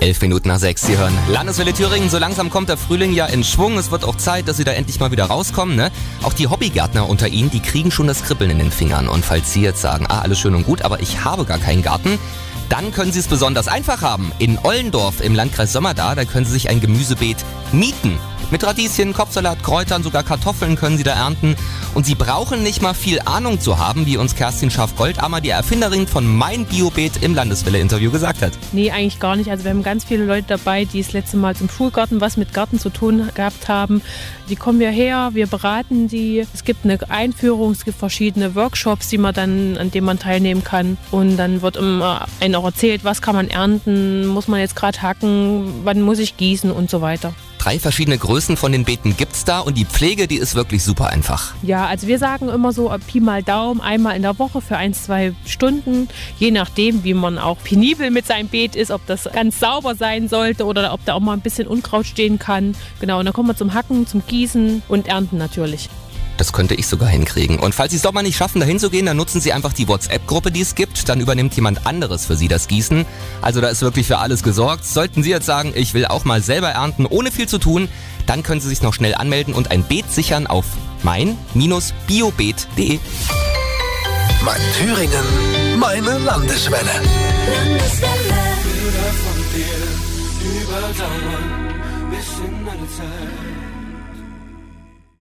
Elf Minuten nach sechs, Sie hören Landeswelle Thüringen. So langsam kommt der Frühling ja in Schwung. Es wird auch Zeit, dass Sie da endlich mal wieder rauskommen. Ne? Auch die Hobbygärtner unter Ihnen, die kriegen schon das Kribbeln in den Fingern. Und falls Sie jetzt sagen, ah, alles schön und gut, aber ich habe gar keinen Garten, dann können Sie es besonders einfach haben. In Ollendorf im Landkreis Sommerda, da können Sie sich ein Gemüsebeet mieten. Mit Radieschen, Kopfsalat, Kräutern, sogar Kartoffeln können Sie da ernten. Und Sie brauchen nicht mal viel Ahnung zu haben, wie uns Kerstin Schaff-Goldammer, die Erfinderin von Mein Biobeet im Landeswelle-Interview gesagt hat. Nee, eigentlich gar nicht. Also wir haben ganz viele Leute dabei, die das letzte Mal zum Schulgarten was mit Garten zu tun gehabt haben. Die kommen wir her, wir beraten die. Es gibt eine Einführung, es gibt verschiedene Workshops, die man dann, an denen man teilnehmen kann. Und dann wird immer einem auch erzählt, was kann man ernten, muss man jetzt gerade hacken, wann muss ich gießen und so weiter. Drei verschiedene Größen von den Beeten gibt's da und die Pflege, die ist wirklich super einfach. Ja, also wir sagen immer so Pi mal Daumen, einmal in der Woche für ein, zwei Stunden, je nachdem, wie man auch penibel mit seinem Beet ist, ob das ganz sauber sein sollte oder ob da auch mal ein bisschen Unkraut stehen kann. Genau, und dann kommen wir zum Hacken, zum Gießen und Ernten natürlich. Das könnte ich sogar hinkriegen. Und falls Sie es doch mal nicht schaffen, dahin zu gehen, dann nutzen Sie einfach die WhatsApp-Gruppe, die es gibt. Dann übernimmt jemand anderes für Sie das Gießen. Also da ist wirklich für alles gesorgt. Sollten Sie jetzt sagen, ich will auch mal selber ernten, ohne viel zu tun, dann können Sie sich noch schnell anmelden und ein Beet sichern auf mein-biobeet.de. Mein Thüringen, meine Landeswelle. Bilder von dir überdauern bis in alle Zeit.